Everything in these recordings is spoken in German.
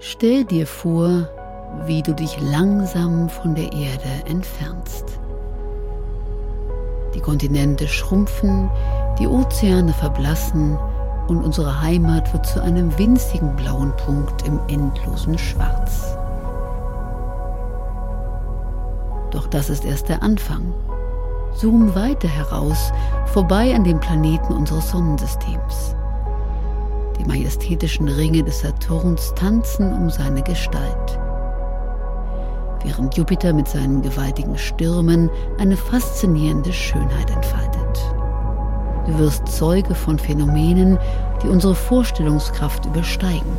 Stell dir vor, wie du dich langsam von der Erde entfernst. Die Kontinente schrumpfen, die Ozeane verblassen und unsere Heimat wird zu einem winzigen blauen Punkt im endlosen Schwarz. Doch das ist erst der Anfang. Zoom weiter heraus, vorbei an den Planeten unseres Sonnensystems. Die majestätischen Ringe des Saturns tanzen um seine Gestalt. Während Jupiter mit seinen gewaltigen Stürmen eine faszinierende Schönheit entfaltet. Du wirst Zeuge von Phänomenen, die unsere Vorstellungskraft übersteigen.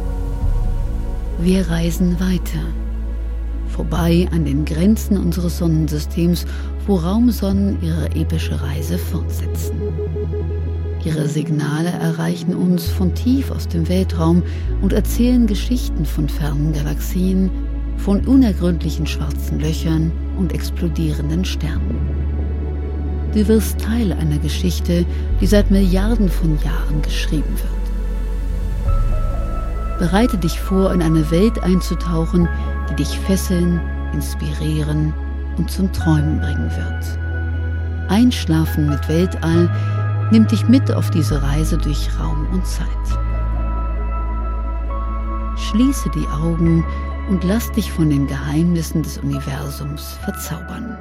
Wir reisen weiter, vorbei an den Grenzen unseres Sonnensystems, wo Raumsonnen ihre epische Reise fortsetzen. Ihre Signale erreichen uns von tief aus dem Weltraum und erzählen Geschichten von fernen Galaxien, von unergründlichen schwarzen Löchern und explodierenden Sternen. Du wirst Teil einer Geschichte, die seit Milliarden von Jahren geschrieben wird. Bereite dich vor, in eine Welt einzutauchen, die dich fesseln, inspirieren und zum Träumen bringen wird. Einschlafen mit Weltall nimmt dich mit auf diese Reise durch Raum und Zeit. Schließe die Augen und lass dich von den Geheimnissen des Universums verzaubern.